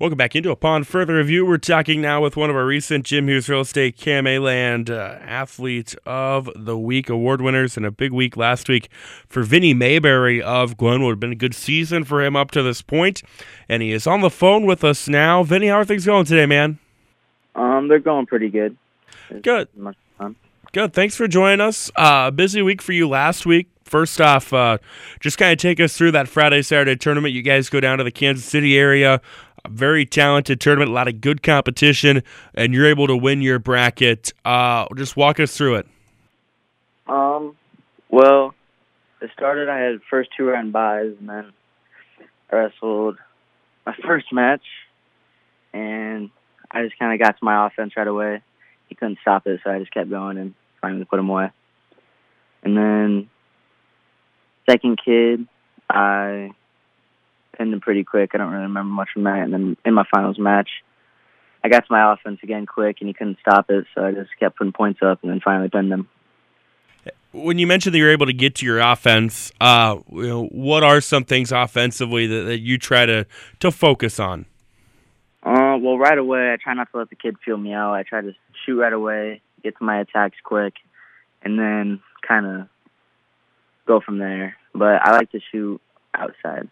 Welcome back into Upon Further Review. We're talking now with one of our recent Jim Hughes Real Estate KMA Land uh, Athlete of the Week award winners, and a big week last week for Vinny Mayberry of Glenwood. Been a good season for him up to this point, and he is on the phone with us now. Vinny, how are things going today, man? Um, they're going pretty good. It's Good. much fun. Good. Thanks for joining us. Uh, busy week for you last week. First off, uh, just kind of take us through that Friday Saturday tournament. You guys go down to the Kansas City area. Very talented tournament, a lot of good competition, and you're able to win your bracket. Uh, just walk us through it. Um, well, it started. I had first two round buys, and then I wrestled my first match, and I just kind of got to my offense right away. He couldn't stop it, so I just kept going and finally put him away. And then second kid, I pinned him pretty quick. I don't really remember much from that. And then in my finals match, I got to my offense again quick, and he couldn't stop it, so I just kept putting points up, and then finally pinned him. When you mentioned that you're able to get to your offense, uh, you know, what are some things offensively that, that you try to, to focus on? Uh, well, right away, I try not to let the kid feel me out. I try to shoot right away, get to my attacks quick, and then kind of go from there. But I like to shoot outside.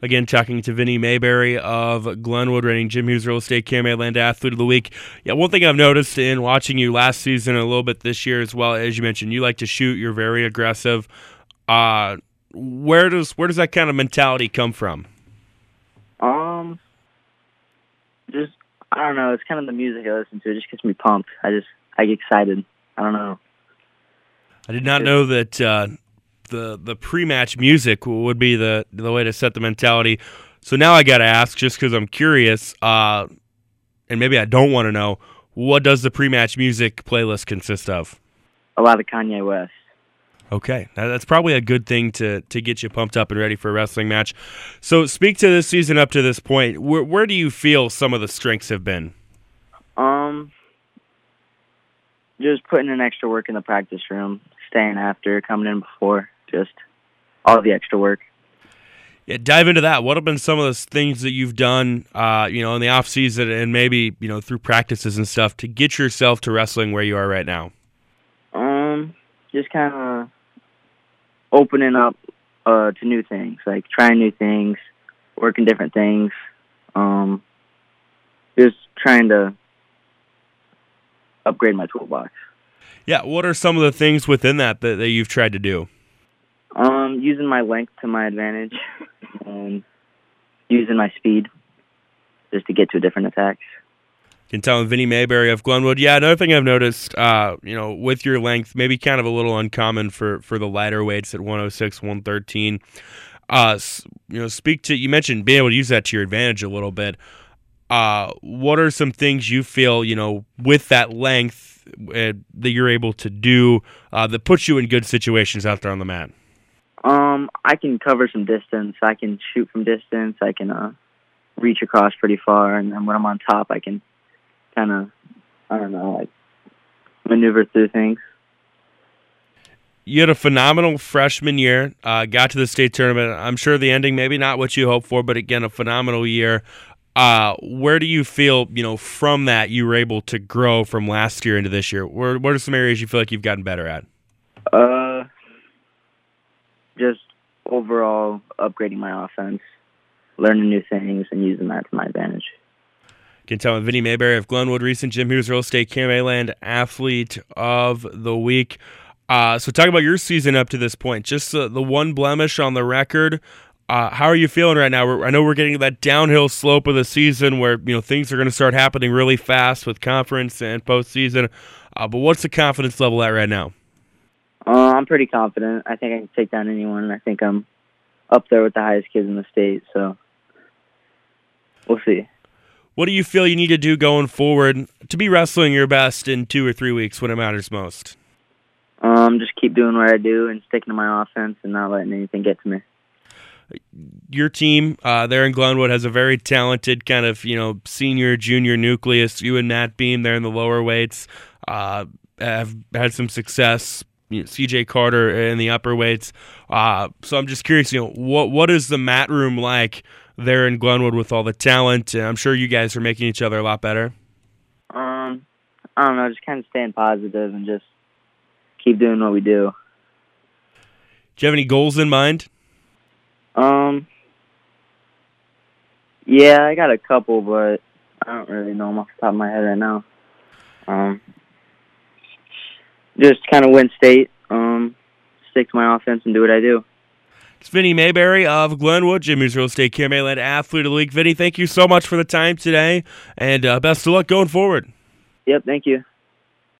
Again, talking to Vinny Mayberry of Glenwood, reigning Jim Hughes Real Estate KMA Land Athlete of the Week. Yeah, one thing I've noticed in watching you last season and a little bit this year as well, as you mentioned, you like to shoot. You're very aggressive. Uh, where does where does that kind of mentality come from? Um, just I don't know. It's kind of the music I listen to. It just gets me pumped. I just I get excited. I don't know. I did not know that uh, the the pre match music would be the the way to set the mentality. So now I got to ask, just because I'm curious, uh, and maybe I don't want to know, what does the pre match music playlist consist of? A lot of Kanye West. Okay, now that's probably a good thing to to get you pumped up and ready for a wrestling match. So, speak to this season up to this point. Where where do you feel some of the strengths have been? Um, just putting in extra work in the practice room, staying after, coming in before, just all the extra work. Yeah, dive into that. What have been some of the things that you've done, uh, you know, in the off season and maybe you know through practices and stuff to get yourself to wrestling where you are right now? Um, just kind of opening up uh, to new things, like trying new things, working different things. Um, just trying to upgrade my toolbox. Yeah, what are some of the things within that that, that you've tried to do? Um, using my length to my advantage, and using my speed just to get to a different attacks. can tell Vinny Mayberry of Glenwood. Yeah, another thing I've noticed, uh, you know, with your length, maybe kind of a little uncommon for for the lighter weights at 106, 113. Uh, you know, speak to you mentioned being able to use that to your advantage a little bit. Uh, what are some things you feel, you know, with that length uh, that you're able to do uh, that puts you in good situations out there on the mat? Um, I can cover some distance. I can shoot from distance. I can uh, reach across pretty far, and then when I'm on top, I can kind of, I don't know, like maneuver through things. you had a phenomenal freshman year. Uh, got to the state tournament. I'm sure the ending maybe not what you hoped for, but again, a phenomenal year. Uh, where do you feel you know from that you were able to grow from last year into this year? Where what are some areas you feel like you've gotten better at? Uh, just overall upgrading my offense, learning new things, and using that to my advantage. Can tell Vinny Mayberry of Glenwood, recent Jim Hughes Real Estate KMA Land Athlete of the Week. Uh, so talk about your season up to this point. Just the, the one blemish on the record. Uh, how are you feeling right now? We're, I know we're getting that downhill slope of the season where you know things are going to start happening really fast with conference and postseason. Uh, but what's the confidence level at right now? Uh, I'm pretty confident. I think I can take down anyone. I think I'm up there with the highest kids in the state. So we'll see. What do you feel you need to do going forward to be wrestling your best in two or three weeks when it matters most? Um, just keep doing what I do and sticking to my offense and not letting anything get to me. your team uh, there in Glenwood has a very talented kind of you know senior junior nucleus. You and Matt Beam there in the lower weights uh, have had some success. You know, CJ Carter in the upper weights. Uh, so I'm just curious, you know, what what is the mat room like there in Glenwood with all the talent. I'm sure you guys are making each other a lot better. Um, I don't know, just kind of staying positive and just keep doing what we do. Do you have any goals in mind? Um, yeah, I got a couple, but I don't really know them off the top of my head right now. Um, just kind of win state, um, stick to my offense and do what I do. It's Vinny Mayberry of Glenwood, Jim Hughes Real Estate Career Athlete of the League. Vinny, thank you so much for the time today, and uh, best of luck going forward. Yep, thank you.